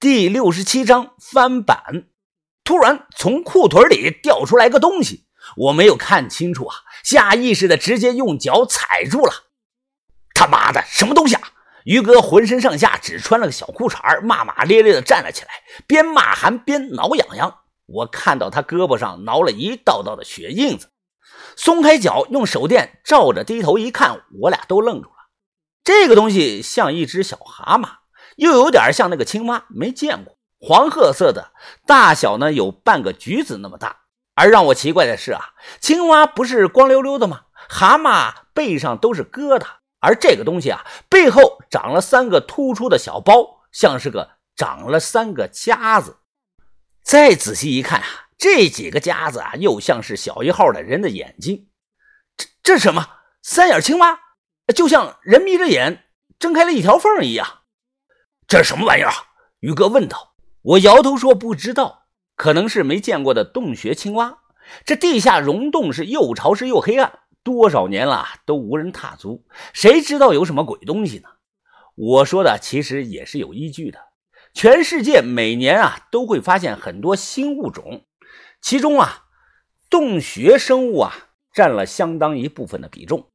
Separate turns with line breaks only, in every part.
第六十七章翻版。突然从裤腿里掉出来个东西，我没有看清楚啊，下意识的直接用脚踩住了。他妈的，什么东西啊！于哥浑身上下只穿了个小裤衩骂骂咧咧的站了起来，边骂还边挠痒痒。我看到他胳膊上挠了一道道的血印子，松开脚，用手电照着，低头一看，我俩都愣住了。这个东西像一只小蛤蟆。又有点像那个青蛙，没见过，黄褐色的，大小呢有半个橘子那么大。而让我奇怪的是啊，青蛙不是光溜溜的吗？蛤蟆背上都是疙瘩，而这个东西啊，背后长了三个突出的小包，像是个长了三个夹子。再仔细一看啊，这几个夹子啊，又像是小一号的人的眼睛。这这什么？三眼青蛙，就像人眯着眼睁开了一条缝一样。这是什么玩意儿？于哥问道。我摇头说不知道，可能是没见过的洞穴青蛙。这地下溶洞是又潮湿又黑暗，多少年了都无人踏足，谁知道有什么鬼东西呢？我说的其实也是有依据的。全世界每年啊都会发现很多新物种，其中啊洞穴生物啊占了相当一部分的比重。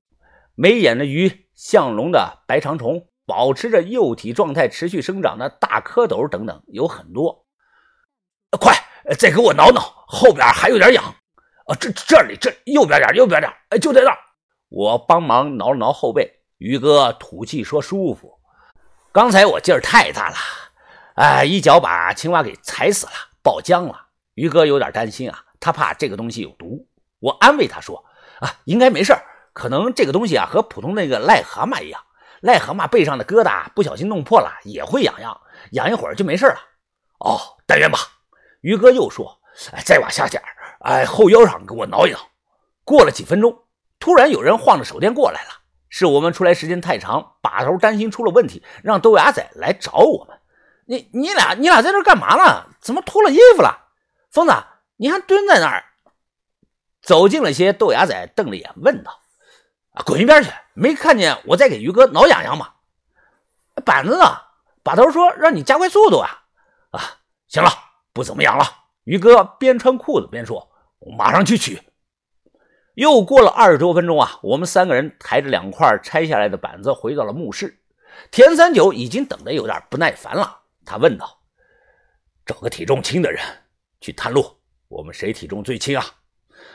没眼的鱼，像龙的白长虫。保持着幼体状态持续生长的大蝌蚪等等有很多，快再给我挠挠，后边还有点痒啊！这这里这右边点，右边点，哎，就在那儿。我帮忙挠了挠后背，于哥吐气说舒服。刚才我劲儿太大了，哎，一脚把青蛙给踩死了，爆浆了。于哥有点担心啊，他怕这个东西有毒。我安慰他说啊，应该没事可能这个东西啊和普通那个癞蛤蟆一样。癞蛤蟆背上的疙瘩不小心弄破了，也会痒痒，痒一会儿就没事了。哦，但愿吧。于哥又说：“哎，再往下点哎，后腰上给我挠一挠。”过了几分钟，突然有人晃着手电过来了，是我们出来时间太长，把头担心出了问题，让豆芽仔来找我们。你、你俩、你俩在这干嘛呢？怎么脱了衣服了？疯子，你还蹲在那儿？走近了些，豆芽仔瞪着眼问道。啊，滚一边去！没看见我在给于哥挠痒痒吗？板子呢？把头说让你加快速度啊！啊，行了，不怎么痒了。于哥边穿裤子边说：“我马上去取。”又过了二十多分钟啊，我们三个人抬着两块拆下来的板子回到了墓室。田三九已经等得有点不耐烦了，他问道：“找个体重轻的人去探路，我们谁体重最轻啊？”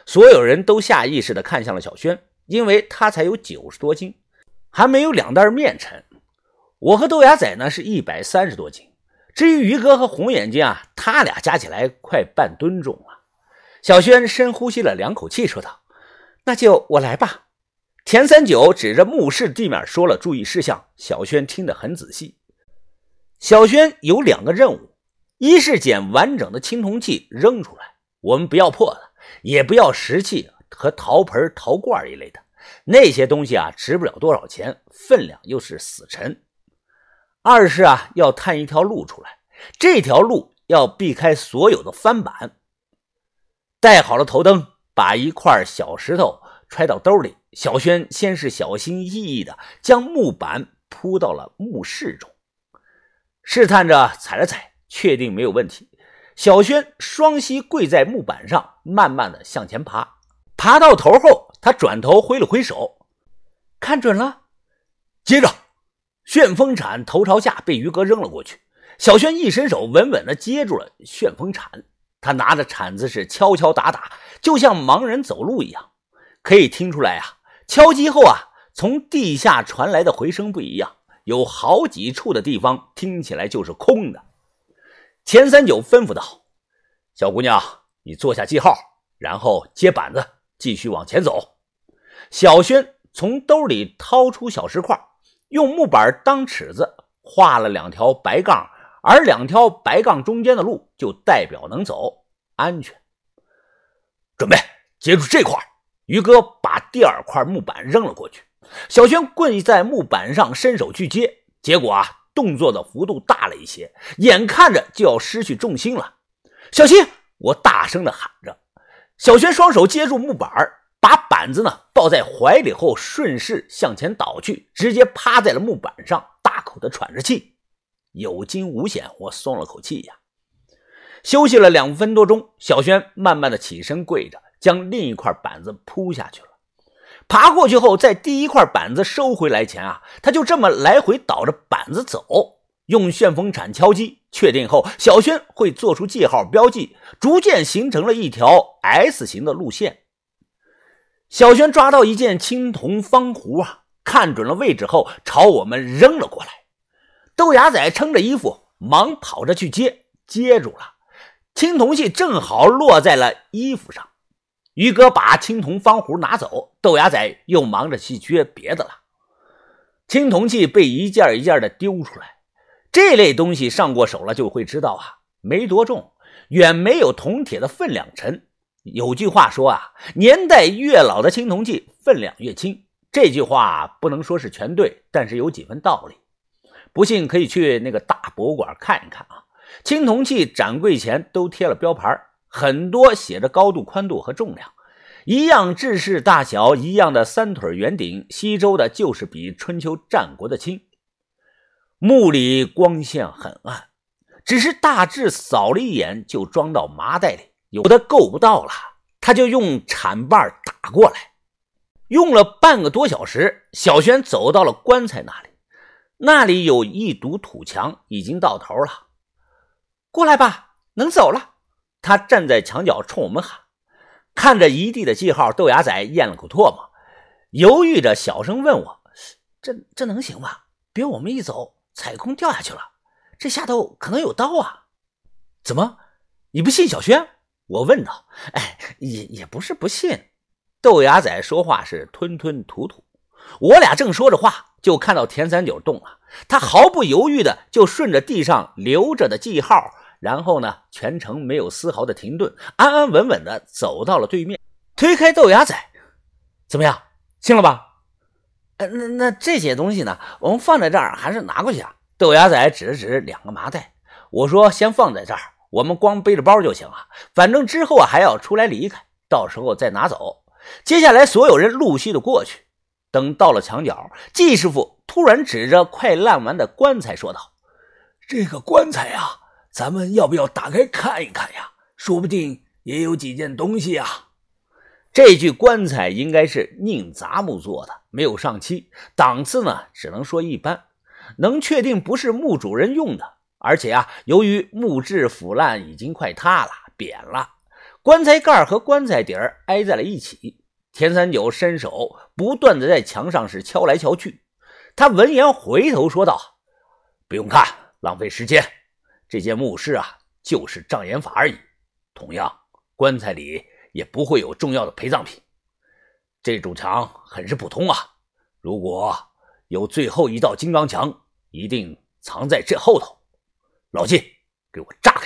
所有人都下意识地看向了小轩。因为他才有九十多斤，还没有两袋面沉。我和豆芽仔呢是一百三十多斤。至于于哥和红眼睛啊，他俩加起来快半吨重了。小轩深呼吸了两口气，说道：“那就我来吧。”田三九指着墓室地面说了注意事项，小轩听得很仔细。小轩有两个任务：一是捡完整的青铜器扔出来，我们不要破的，也不要石器。和陶盆、陶罐一类的那些东西啊，值不了多少钱，分量又是死沉。二是啊，要探一条路出来，这条路要避开所有的翻板。带好了头灯，把一块小石头揣到兜里。小轩先是小心翼翼的将木板铺到了墓室中，试探着踩了踩，确定没有问题。小轩双膝跪在木板上，慢慢的向前爬。爬到头后，他转头挥了挥手，看准了。接着，旋风铲头朝下被于哥扔了过去。小轩一伸手，稳稳的接住了旋风铲。他拿着铲子是敲敲打打，就像盲人走路一样。可以听出来啊，敲击后啊，从地下传来的回声不一样，有好几处的地方听起来就是空的。钱三九吩咐道：“小姑娘，你坐下记号，然后接板子。”继续往前走，小轩从兜里掏出小石块，用木板当尺子画了两条白杠，而两条白杠中间的路就代表能走，安全。准备接住这块，于哥把第二块木板扔了过去。小轩跪在木板上，伸手去接，结果啊，动作的幅度大了一些，眼看着就要失去重心了。小心！我大声的喊着。小轩双手接住木板把板子呢抱在怀里后，顺势向前倒去，直接趴在了木板上，大口的喘着气。有惊无险，我松了口气呀。休息了两分多钟，小轩慢慢的起身，跪着将另一块板子铺下去了。爬过去后，在第一块板子收回来前啊，他就这么来回倒着板子走，用旋风铲敲击，确定后，小轩会做出记号标记，逐渐形成了一条 S 型的路线。小轩抓到一件青铜方壶啊，看准了位置后，朝我们扔了过来。豆芽仔撑着衣服，忙跑着去接，接住了。青铜器正好落在了衣服上。于哥把青铜方壶拿走，豆芽仔又忙着去撅别的了。青铜器被一件一件的丢出来，这类东西上过手了就会知道啊，没多重，远没有铜铁的分量沉。有句话说啊，年代越老的青铜器分量越轻。这句话不能说是全对，但是有几分道理。不信可以去那个大博物馆看一看啊，青铜器展柜前都贴了标牌。很多写着高度、宽度和重量，一样制式大小，一样的三腿圆顶，西周的就是比春秋战国的轻。墓里光线很暗，只是大致扫了一眼就装到麻袋里，有的够不到了，他就用铲把打过来。用了半个多小时，小轩走到了棺材那里，那里有一堵土墙，已经到头了。过来吧，能走了。他站在墙角冲我们喊，看着一地的记号，豆芽仔咽了口唾沫，犹豫着小声问我：“这这能行吗？别我们一走，踩空掉下去了，这下头可能有刀啊！”怎么，你不信小轩？我问道。哎，也也不是不信。豆芽仔说话是吞吞吐吐。我俩正说着话，就看到田三九动了，他毫不犹豫的就顺着地上留着的记号。然后呢，全程没有丝毫的停顿，安安稳稳的走到了对面，推开豆芽仔，怎么样，信了吧？那那这些东西呢，我们放在这儿还是拿过去啊？豆芽仔指了指两个麻袋，我说先放在这儿，我们光背着包就行了，反正之后啊还要出来离开，到时候再拿走。接下来所有人陆续的过去，等到了墙角，季师傅突然指着快烂完的棺材说道：“
这个棺材呀。”咱们要不要打开看一看呀？说不定也有几件东西啊。
这具棺材应该是宁杂木做的，没有上漆，档次呢只能说一般。能确定不是墓主人用的，而且啊，由于木质腐烂，已经快塌了，扁了。棺材盖和棺材底儿挨在了一起。田三九伸手不断的在墙上是敲来敲去。他闻言回头说道：“不用看，浪费时间。”这件墓室啊，就是障眼法而已。同样，棺材里也不会有重要的陪葬品。这堵墙很是普通啊，如果有最后一道金刚墙，一定藏在这后头。老金，给我炸！